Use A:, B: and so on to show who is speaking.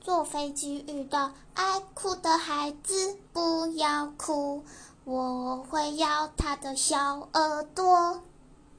A: 坐飞机遇到爱哭的孩子，不要哭，我会咬他的小耳朵。